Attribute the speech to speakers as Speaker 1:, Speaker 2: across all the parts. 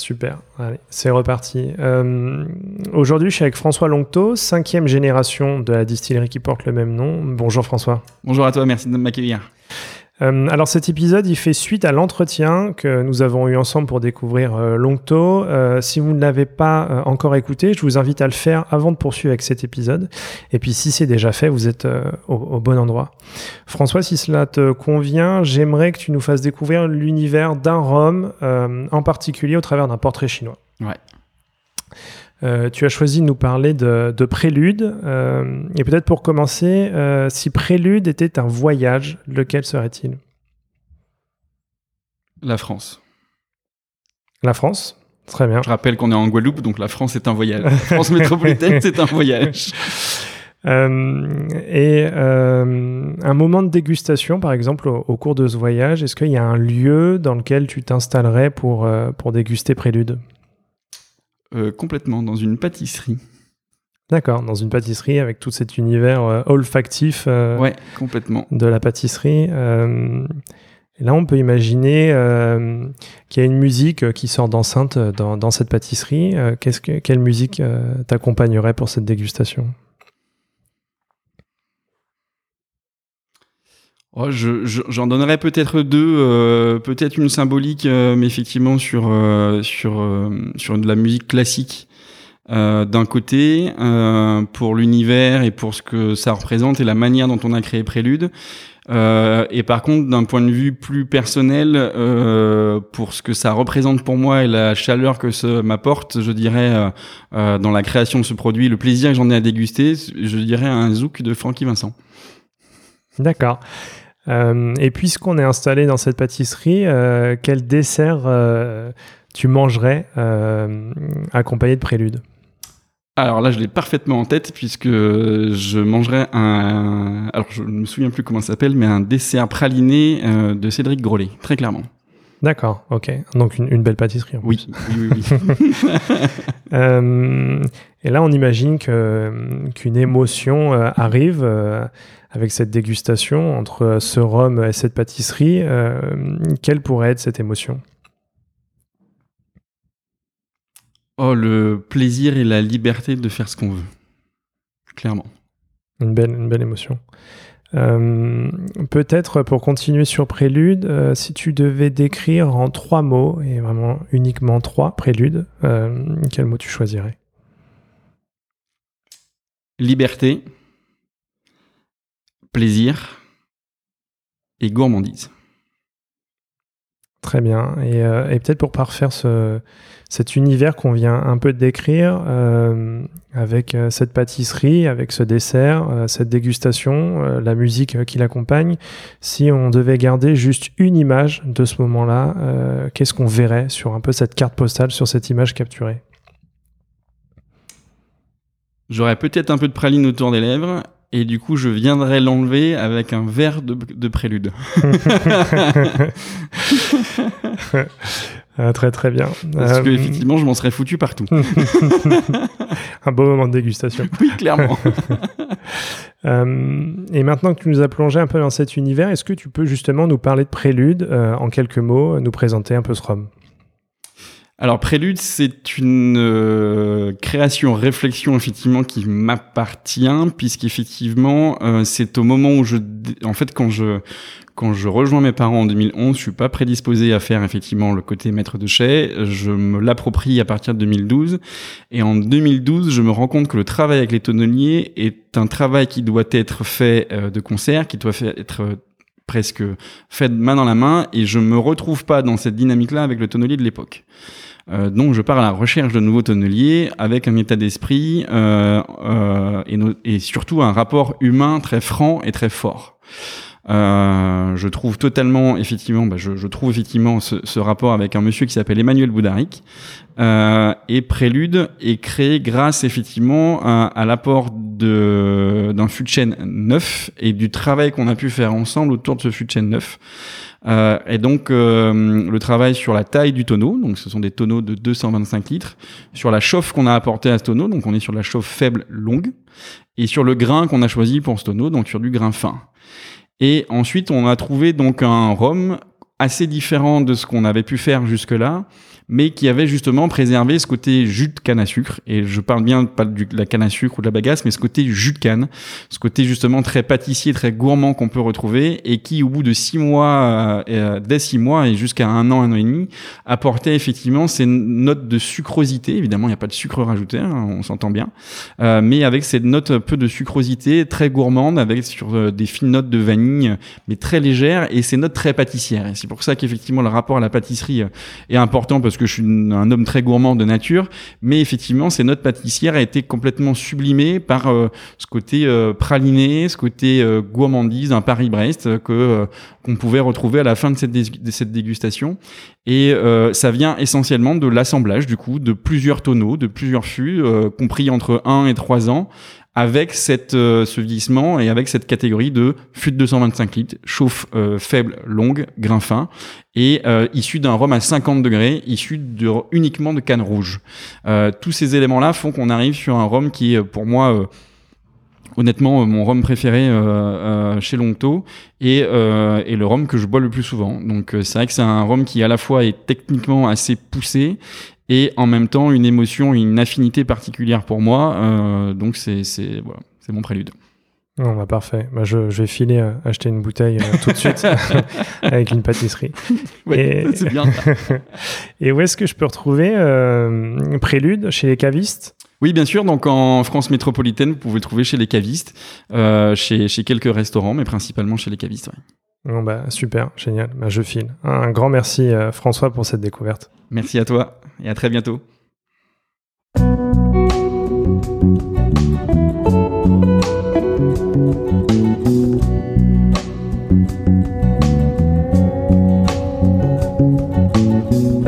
Speaker 1: Super, allez, c'est reparti. Euh, aujourd'hui, je suis avec François Longto, cinquième génération de la distillerie qui porte le même nom. Bonjour François.
Speaker 2: Bonjour à toi, merci de m'accueillir.
Speaker 1: Euh, alors cet épisode, il fait suite à l'entretien que nous avons eu ensemble pour découvrir euh, Longto. Euh, si vous ne l'avez pas encore écouté, je vous invite à le faire avant de poursuivre avec cet épisode. Et puis si c'est déjà fait, vous êtes au, au, bon endroit. François, si cela te convient, j'aimerais que tu nous fasses découvrir l'univers d'un rhum, en particulier au travers d'un portrait chinois.
Speaker 2: Ouais.
Speaker 1: Euh, tu as choisi de nous parler de, de Prélude. Euh, et peut-être pour commencer, euh, si Prélude était un voyage, lequel serait-il?
Speaker 2: La France.
Speaker 1: La France? Très bien.
Speaker 2: Je rappelle qu'on est en Guadeloupe, donc la France est un voyage. La France métropolitaine, c'est un voyage.
Speaker 1: et un moment de dégustation, par exemple, au, au cours de ce voyage, est-ce qu'il y a un lieu dans lequel tu t'installerais pour, pour déguster Prélude?
Speaker 2: Euh, complètement dans une pâtisserie.
Speaker 1: D'accord, dans une pâtisserie avec tout cet univers euh, olfactif euh,
Speaker 2: ouais, complètement.
Speaker 1: de la pâtisserie. et là, on peut imaginer qu'il y a une musique qui sort d'enceinte dans, dans, cette pâtisserie. que, quelle musique t'accompagnerait pour cette dégustation?
Speaker 2: Oh, je, j'en donnerais peut-être deux, euh, peut-être une symbolique, euh, mais effectivement sur euh, sur sur de la musique classique d'un côté pour l'univers et pour ce que ça représente et la manière dont on a créé Prélude. et par contre, d'un point de vue plus personnel, pour ce que ça représente pour moi et la chaleur que ça m'apporte, je dirais dans la création de ce produit, le plaisir que j'en ai à déguster, je dirais un zouk de Francky Vincent.
Speaker 1: D'accord. Euh, et puisqu'on est installé dans cette pâtisserie, euh, quel dessert euh, tu mangerais accompagné de prélude
Speaker 2: alors là, je l'ai parfaitement en tête puisque je mangerais un. Alors je ne me souviens plus comment ça s'appelle, mais un dessert praliné de Cédric Grolet, très clairement.
Speaker 1: D'accord, ok. Donc une, belle pâtisserie. En
Speaker 2: oui, oui, oui, oui.
Speaker 1: et là, on imagine qu'une émotion arrive avec cette dégustation entre ce rhum et cette pâtisserie, euh, quelle pourrait être cette émotion?
Speaker 2: Oh, le plaisir et la liberté de faire ce qu'on veut. Clairement.
Speaker 1: Une belle, une belle émotion. Euh, peut-être pour continuer sur Prélude, euh, si tu devais décrire en trois mots, et vraiment uniquement trois Préludes, quel mot tu choisirais?
Speaker 2: Liberté, plaisir et gourmandise.
Speaker 1: Très bien. Et, euh, peut-être pour parfaire ce, cet univers qu'on vient un peu de décrire, euh, avec euh, cette pâtisserie, avec ce dessert, cette dégustation, la musique qui l'accompagne, si on devait garder juste une image de ce moment-là, qu'est-ce qu'on verrait sur un peu cette carte postale, sur cette image capturée?
Speaker 2: J'aurais peut-être un peu de praline autour des lèvres et du coup je viendrai l'enlever avec un verre de, de prélude.
Speaker 1: ah, très très bien.
Speaker 2: Parce euh... que effectivement je m'en serais foutu partout.
Speaker 1: un beau moment de dégustation.
Speaker 2: Oui, clairement.
Speaker 1: euh, et maintenant que tu nous as plongé un peu dans cet univers, est-ce que tu peux justement nous parler de prélude euh, en quelques mots, nous présenter un peu ce rhum?
Speaker 2: Alors Prélude, c'est une euh, création, réflexion effectivement qui m'appartient, puisqu'effectivement euh, c'est au moment où je, en fait quand je quand je rejoins mes parents en 2011, je suis pas prédisposé à faire effectivement le côté maître de chai. Je me l'approprie à partir de 2012, et en 2012, je me rends compte que le travail avec les tonneliers est un travail qui doit être fait euh, de concert, qui doit être presque faite main dans la main et je me retrouve pas dans cette dynamique-là avec le tonnelier de l'époque. Euh, donc je pars à la recherche de nouveaux tonneliers avec un état d'esprit euh, euh, et, surtout un rapport humain très franc et très fort. Euh, je trouve totalement, effectivement, bah, je, je, trouve effectivement ce, ce, rapport avec un monsieur qui s'appelle Emmanuel Boudaric. Euh, et Prélude est créé grâce effectivement à, à l'apport d'un de chaîne neuf et du travail qu'on a pu faire ensemble autour de ce de chaîne neuf. Euh, et donc euh, le travail sur la taille du tonneau, donc ce sont des tonneaux de 225 litres, sur la chauffe qu'on a apporté à ce tonneau, donc on est sur la chauffe faible longue, et sur le grain qu'on a choisi pour ce tonneau, donc sur du grain fin. Et ensuite, on a trouvé donc un rhum assez différent de ce qu'on avait pu faire jusque-là, mais qui avait justement préservé ce côté jus de canne à sucre. Et je parle bien pas de la canne à sucre ou de la bagasse, mais ce côté jus de canne, ce côté justement très pâtissier, très gourmand qu'on peut retrouver et qui, au bout de six mois, euh, euh dès six mois et jusqu'à un an, un an et demi, apportait effectivement ces notes de sucrosité. Évidemment, il n'y a pas de sucre rajouté, hein, on s'entend bien, euh, mais avec cette note un peu de sucrosité très gourmande, avec sur des fines notes de vanille, mais très légères et ces notes très pâtissières. Pour ça qu'effectivement le rapport à la pâtisserie est important parce que je suis un homme très gourmand de nature, mais effectivement, ces notes pâtissières a été complètement sublimées par euh, ce côté euh, praliné, ce côté euh, gourmandise, un Paris-Brest que qu'on pouvait retrouver à la fin de cette, de cette dégustation. Et ça vient essentiellement de l'assemblage du coup de plusieurs tonneaux, de plusieurs fûts, compris entre 1 et 3 ans, avec euh, ce vieillissement et avec cette catégorie de fût de 225 litres, chauffe euh, faible, longue, grain fin, et euh, issu d'un rhum à 50 degrés, issu uniquement de canne rouge. Tous ces éléments-là font qu'on arrive sur un rhum qui est pour moi honnêtement mon rhum préféré chez Longto et, et, le rhum que je bois le plus souvent. Donc c'est vrai que c'est un rhum qui à la fois est techniquement assez poussé et en même temps une émotion, une affinité particulière pour moi. Euh, donc c'est c'est voilà, mon prélude.
Speaker 1: Bah parfait. Bah je, je, vais filer euh, acheter une bouteille euh, tout de suite avec une pâtisserie.
Speaker 2: Ouais, et... c'est bien.
Speaker 1: et où est-ce que je peux retrouver euh, Prélude chez les cavistes?
Speaker 2: Oui, bien sûr. Donc en France métropolitaine, vous pouvez le trouver chez les cavistes, chez, chez quelques restaurants, mais principalement chez les cavistes. Ouais.
Speaker 1: Bon bah super, génial. Bah, je file. Un grand merci François pour cette découverte.
Speaker 2: Merci à toi et à très bientôt.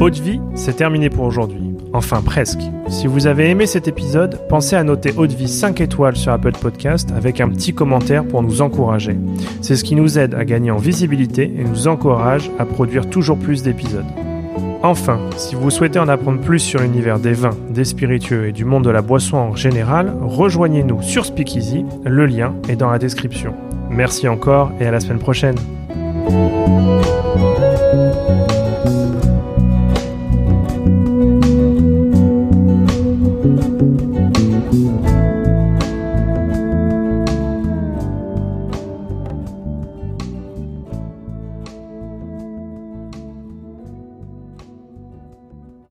Speaker 1: Haute vie, c'est terminé pour aujourd'hui. Enfin presque. Si vous avez aimé cet épisode, pensez à noter Haute Vie 5 étoiles sur Apple Podcast avec un petit commentaire pour nous encourager. C'est ce qui nous aide à gagner en visibilité et nous encourage à produire toujours plus d'épisodes. Enfin, si vous souhaitez en apprendre plus sur l'univers des vins, des spiritueux et du monde de la boisson en général, rejoignez-nous sur Speakeasy, le lien est dans la description. Merci encore et à la semaine prochaine.